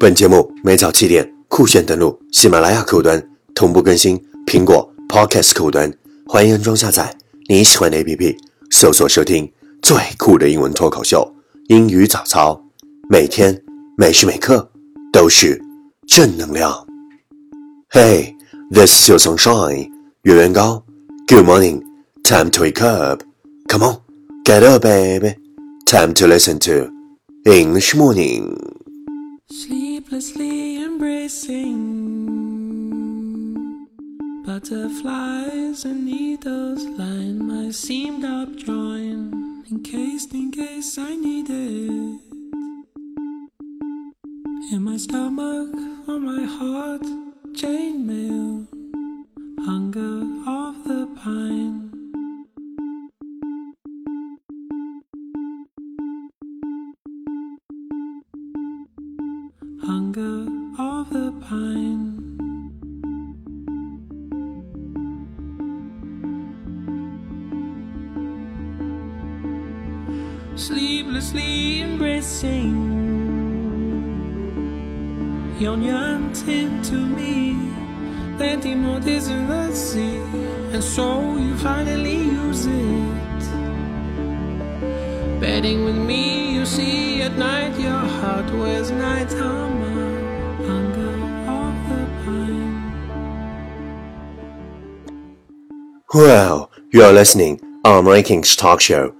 本节目每早七点酷炫登录喜马拉雅客户端，同步更新苹果 Podcast 客户端，欢迎安装下载你喜欢的 APP，搜索收听最酷的英文脱口秀英语早操，每天每时每刻都是正能量。Hey, this is your sunshine，月圆高。Good morning, time to wake up. Come on, get up, baby. Time to listen to English morning. Sleeplessly embracing butterflies and needles line my seamed up joint, encased in case I need it. In my stomach, on my heart, chainmail, hunger of the pine. Sleeplessly embracing. Yon yearning to me Plenty more days in the sea And so you finally use it. Bedding with me, you see at night Your heart wears night armor Well, you are listening on Rankings Talk Show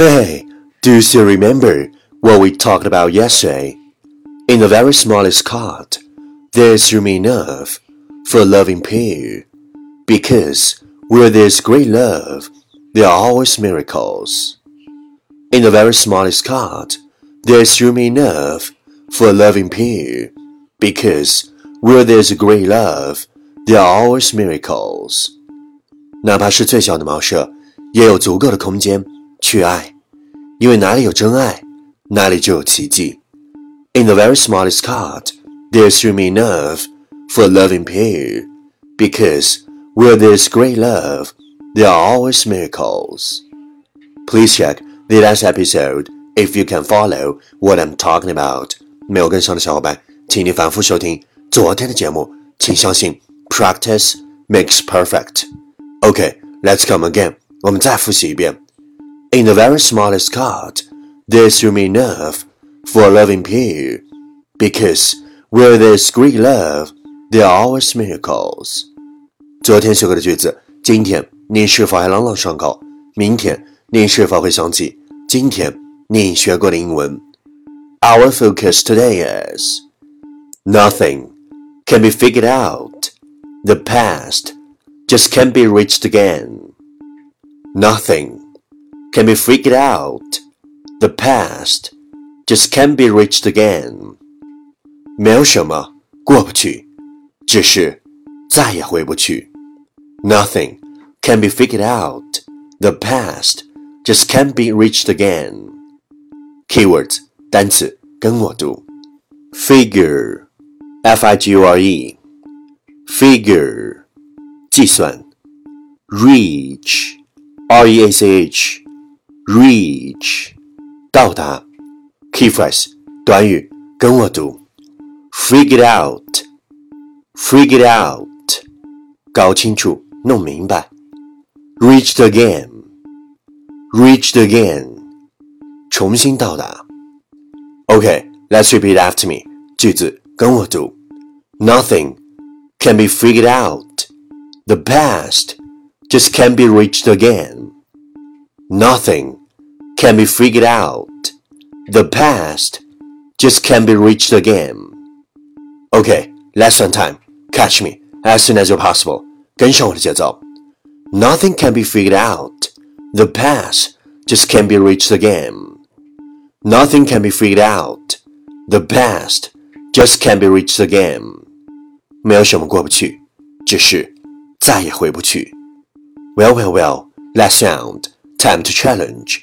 Hey, do you still remember what we talked about yesterday? In the very smallest card, there's room enough for a loving pair. Because where there's great love, there are always miracles. In the very smallest card, there's room enough for a loving pair. Because where there's great love, there are always miracles. 哪怕是最小的茅舍，也有足够的空间去爱， 因为哪里有真爱，哪里就有奇迹。In the very smallest card, there's room enough for a loving pair, because where there's great love, there are always miracles. Please check the last episode if you can follow what I'm talking about. 没有跟上的小伙伴，请你反复收听昨天的节目。请相信，practice makes perfect. Okay, let's come again. 我们再复习一遍。 In the very smallest card, there's room enough for a loving pair, because where there's great love, there are always miracles. 昨天学过的句子，今天你是否还朗朗上口？明天你是否会想起今天你学过的英文？Our focus today is nothing can be figured out. The past just can't be reached again. Nothing can be figured out. The past just can't be reached again. 没有什么过不去，只是再也回不去。Nothing can be figured out. The past just can't be reached again. Keywords 单词跟我读，figure, f i g u r e, figure 计算，reach, r e a c h, reach 到达，key phrase 短语跟我读，figure it out，figure it out 搞清楚弄明白，reach the game，reach the game 重新到达。OK，let's repeat after me，句子跟我读，Nothing can be figured out. The past just can't be reached again. Nothing can be figured out. The past just can't be reached again. Okay, last one time. Catch me as soon as you're possible. 跟上我的节奏。Nothing can be figured out. The past just can't be reached again. Nothing can be figured out. The past just can't be reached again. 没有什么过不去，只是再也回不去。Well, well, well. Last sound. Time to challenge.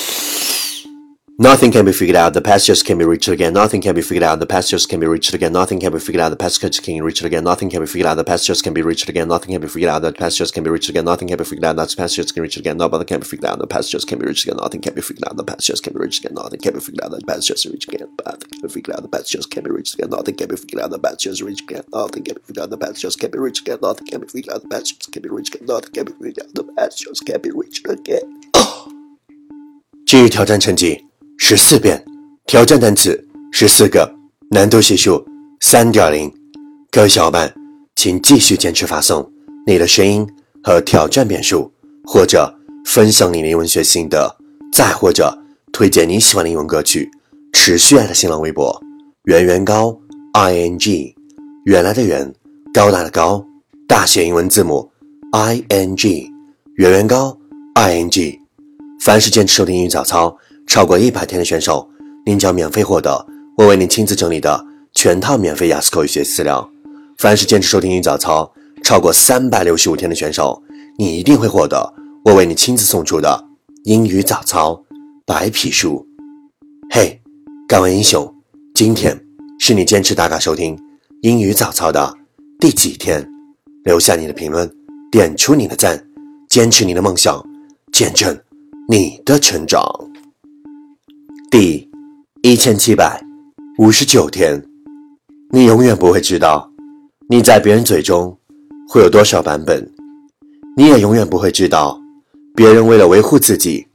Nothing can be figured out. The past just can be reached again. Nothing can be figured out. The past just can be reached again. Nothing can be figured out. The past just can be reached again. Nothing can be figured out. The past just can be reached again. Nothing can be figured out. The past just can be reached again. Nothing can be figured out. The past just can be reached again. Nothing can be figured out. The past just can be reached again. Nothing can be figured out. The past just can be reached again. Nothing can be figured out. The past just reached again. Nothing can be figured out. The past just can be reached again. Nothing can be figured out. The past just reached again. Nothing can be figured out. The past just can be reached again. Nothing can be figured out. The past just can be reached again. Nothing can be figured out. The past just can be reached again. 今日挑战成绩 十四遍。挑战单词十四个，难度系数三点零。各位小伙伴，请继续坚持发送你的声音和挑战遍数，或者分享你的英文学心得，再或者推荐你喜欢的英文歌曲。持续爱的新浪微博圆圆高 i n g，原来的圆，高大的高，大写英文字母 i n g，圆圆高 i n g。凡是坚持收听英语早操超过一百天的选手。您将免费获得我为您亲自整理的全套免费雅思口语学习资料。凡是坚持收听英语早操超过三百六十五天的选手，你一定会获得我为你亲自送出的英语早操白皮书。嘿，敢问英雄，今天是你坚持打卡收听英语早操的第几天？留下你的评论，点出你的赞，坚持你的梦想，见证你的成长。第。一千七百五十九天，你永远不会知道你在别人嘴中会有多少版本，你也永远不会知道别人为了维护自己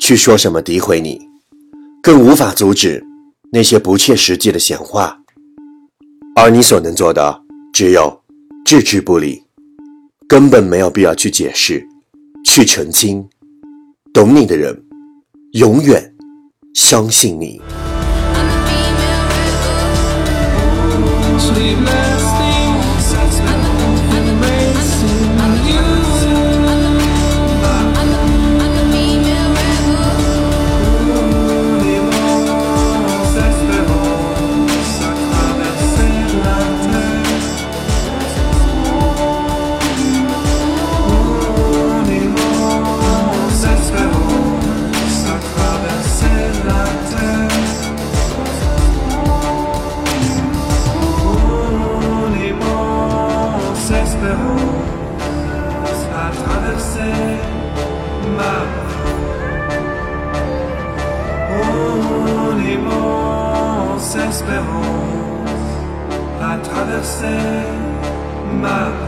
去说什么诋毁你，更无法阻止那些不切实际的闲话，而你所能做的只有置之不理，根本没有必要去解释、去澄清。懂你的人永远相信你。妈。